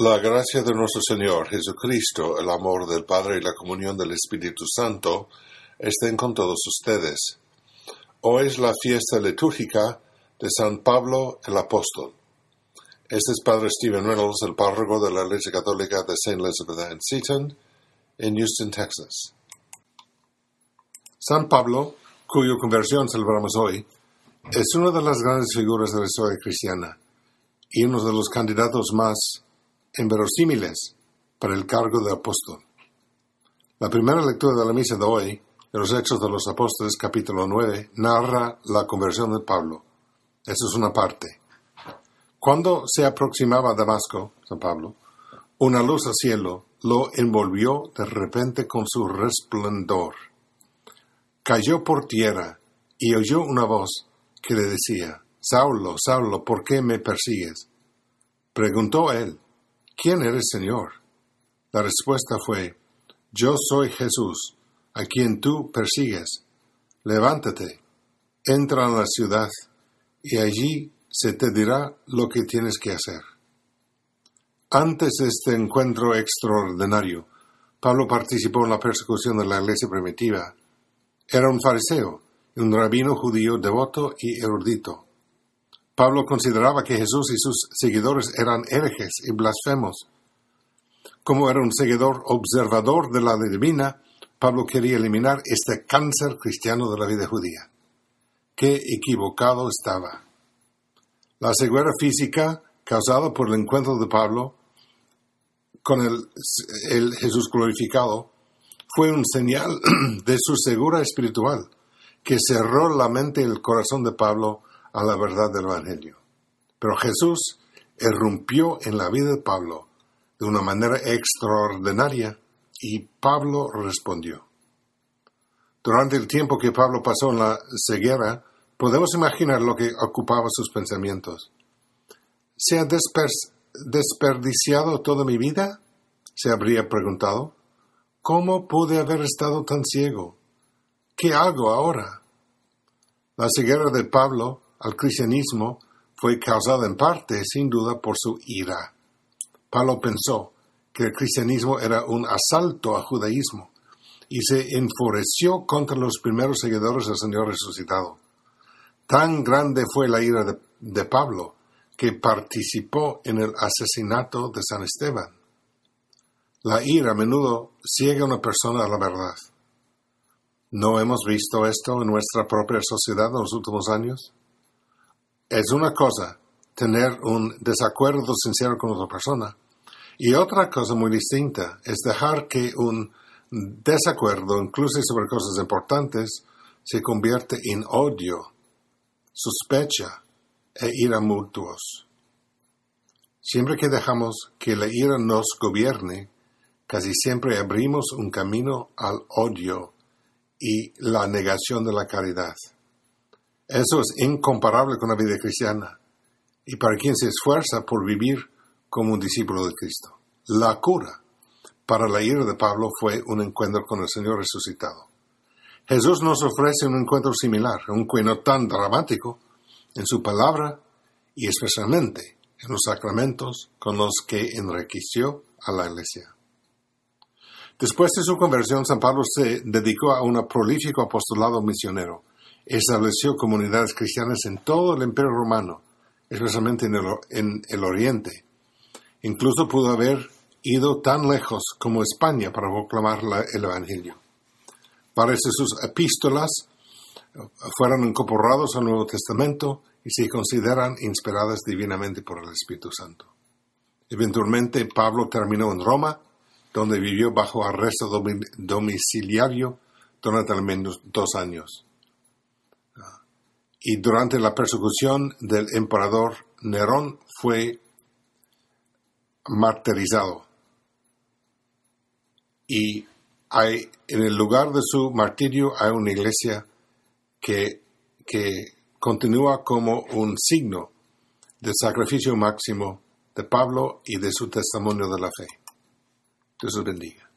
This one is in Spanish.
La gracia de nuestro Señor Jesucristo, el amor del Padre y la comunión del Espíritu Santo estén con todos ustedes. Hoy es la fiesta litúrgica de San Pablo el Apóstol. Este es Padre Stephen Reynolds, el párroco de la Iglesia Católica de St. Elizabeth en Seaton, en Houston, Texas. San Pablo, cuya conversión celebramos hoy, es una de las grandes figuras de la historia cristiana y uno de los candidatos más inverosímiles para el cargo de apóstol. La primera lectura de la misa de hoy, de los Hechos de los Apóstoles, capítulo 9, narra la conversión de Pablo. Esa es una parte. Cuando se aproximaba a Damasco, San Pablo, una luz al cielo lo envolvió de repente con su resplandor. Cayó por tierra y oyó una voz que le decía, Saulo, Saulo, ¿por qué me persigues? Preguntó él, ¿Quién eres, Señor? La respuesta fue, Yo soy Jesús, a quien tú persigues. Levántate, entra en la ciudad, y allí se te dirá lo que tienes que hacer. Antes de este encuentro extraordinario, Pablo participó en la persecución de la iglesia primitiva. Era un fariseo, un rabino judío devoto y erudito. Pablo consideraba que Jesús y sus seguidores eran herejes y blasfemos. Como era un seguidor observador de la ley divina, Pablo quería eliminar este cáncer cristiano de la vida judía. Qué equivocado estaba. La ceguera física causada por el encuentro de Pablo con el, el Jesús glorificado fue un señal de su segura espiritual que cerró la mente y el corazón de Pablo a la verdad del Evangelio. Pero Jesús irrumpió en la vida de Pablo de una manera extraordinaria y Pablo respondió. Durante el tiempo que Pablo pasó en la ceguera, podemos imaginar lo que ocupaba sus pensamientos. ¿Se ha desperdiciado toda mi vida? se habría preguntado. ¿Cómo pude haber estado tan ciego? ¿Qué hago ahora? La ceguera de Pablo al cristianismo fue causada en parte, sin duda, por su ira. Pablo pensó que el cristianismo era un asalto al judaísmo y se enfureció contra los primeros seguidores del Señor resucitado. Tan grande fue la ira de, de Pablo que participó en el asesinato de San Esteban. La ira a menudo ciega a una persona a la verdad. ¿No hemos visto esto en nuestra propia sociedad en los últimos años? Es una cosa tener un desacuerdo sincero con otra persona y otra cosa muy distinta es dejar que un desacuerdo, incluso sobre cosas importantes, se convierte en odio, sospecha e ira mutuos. Siempre que dejamos que la ira nos gobierne, casi siempre abrimos un camino al odio y la negación de la caridad. Eso es incomparable con la vida cristiana y para quien se esfuerza por vivir como un discípulo de Cristo. La cura para la ira de Pablo fue un encuentro con el Señor resucitado. Jesús nos ofrece un encuentro similar, un encuentro tan dramático en su palabra y especialmente en los sacramentos con los que enriqueció a la iglesia. Después de su conversión, San Pablo se dedicó a un prolífico apostolado misionero estableció comunidades cristianas en todo el imperio romano, especialmente en el, oriente. Incluso pudo haber ido tan lejos como España para proclamar el Evangelio. Parece sus epístolas eh, fueron incorporados al Nuevo Testamento y se consideran inspiradas divinamente por el Espíritu Santo. Eventualmente Pablo terminó en Roma, donde vivió bajo arresto domiciliario durante al menos dos años y durante la persecución del emperador Nerón fue martirizado. Y hay, en el lugar de su martirio hay una iglesia que, que continúa como un signo del sacrificio máximo de Pablo y de su testimonio de la fe. Dios los bendiga.